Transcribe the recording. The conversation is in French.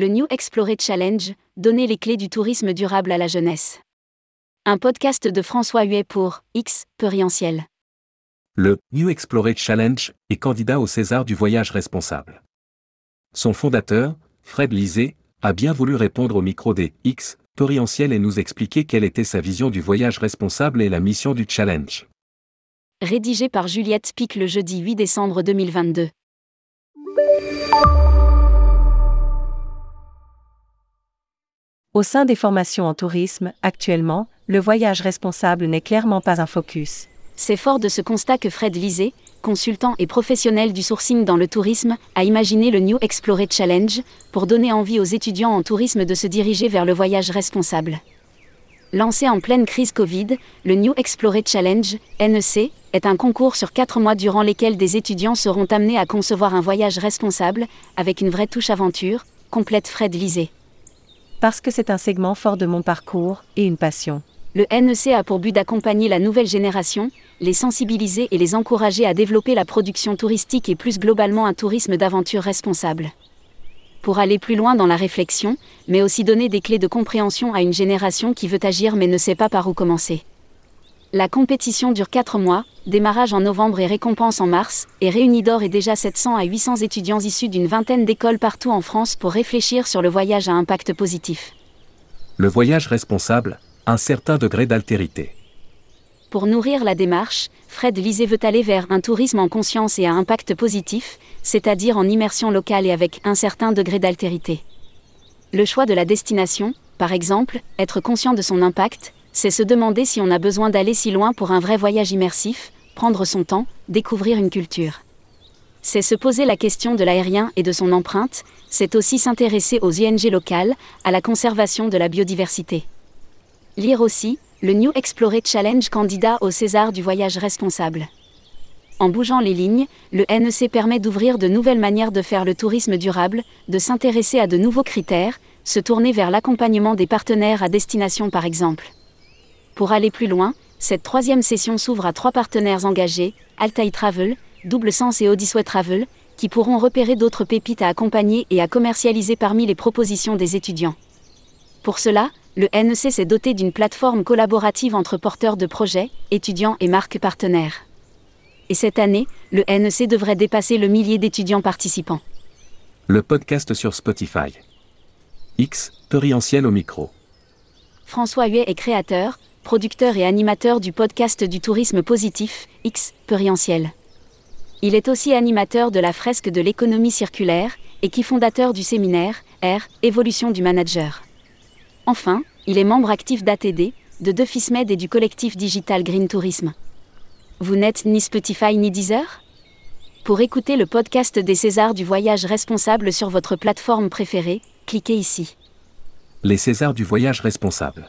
le New Explorer Challenge, donner les clés du tourisme durable à la jeunesse. Un podcast de François Huet pour X, Perientiel. Le New Explorer Challenge est candidat au César du voyage responsable. Son fondateur, Fred Lisée, a bien voulu répondre au micro des X, Perientiel et nous expliquer quelle était sa vision du voyage responsable et la mission du challenge. Rédigé par Juliette Pic le jeudi 8 décembre 2022. Au sein des formations en tourisme, actuellement, le voyage responsable n'est clairement pas un focus. C'est fort de ce constat que Fred Lisée, consultant et professionnel du sourcing dans le tourisme, a imaginé le New Explorer Challenge pour donner envie aux étudiants en tourisme de se diriger vers le voyage responsable. Lancé en pleine crise Covid, le New Explorer Challenge, NEC, est un concours sur quatre mois durant lesquels des étudiants seront amenés à concevoir un voyage responsable, avec une vraie touche aventure, complète Fred Lisée parce que c'est un segment fort de mon parcours et une passion. Le NEC a pour but d'accompagner la nouvelle génération, les sensibiliser et les encourager à développer la production touristique et plus globalement un tourisme d'aventure responsable. Pour aller plus loin dans la réflexion, mais aussi donner des clés de compréhension à une génération qui veut agir mais ne sait pas par où commencer. La compétition dure 4 mois, démarrage en novembre et récompense en mars, et réunit d'or et déjà 700 à 800 étudiants issus d'une vingtaine d'écoles partout en France pour réfléchir sur le voyage à impact positif. Le voyage responsable, un certain degré d'altérité. Pour nourrir la démarche, Fred Lisée veut aller vers un tourisme en conscience et à impact positif, c'est-à-dire en immersion locale et avec un certain degré d'altérité. Le choix de la destination, par exemple, être conscient de son impact, c'est se demander si on a besoin d'aller si loin pour un vrai voyage immersif, prendre son temps, découvrir une culture. C'est se poser la question de l'aérien et de son empreinte, c'est aussi s'intéresser aux ING locales, à la conservation de la biodiversité. Lire aussi, le New Explorer Challenge candidat au César du voyage responsable. En bougeant les lignes, le NEC permet d'ouvrir de nouvelles manières de faire le tourisme durable, de s'intéresser à de nouveaux critères, se tourner vers l'accompagnement des partenaires à destination par exemple. Pour aller plus loin, cette troisième session s'ouvre à trois partenaires engagés, Altaï Travel, Double Sens et Odyssey Travel, qui pourront repérer d'autres pépites à accompagner et à commercialiser parmi les propositions des étudiants. Pour cela, le NEC s'est doté d'une plateforme collaborative entre porteurs de projets, étudiants et marques partenaires. Et cette année, le NEC devrait dépasser le millier d'étudiants participants. Le podcast sur Spotify. X, Perientiel au micro. François Huet est créateur, producteur et animateur du podcast du tourisme positif, X, Perientiel. Il est aussi animateur de la fresque de l'économie circulaire, et qui fondateur du séminaire, R, Évolution du manager. Enfin, il est membre actif d'ATD, de Defismed et du collectif digital Green Tourisme. Vous n'êtes ni Spotify ni Deezer? Pour écouter le podcast des Césars du voyage responsable sur votre plateforme préférée, cliquez ici. Les Césars du voyage responsable.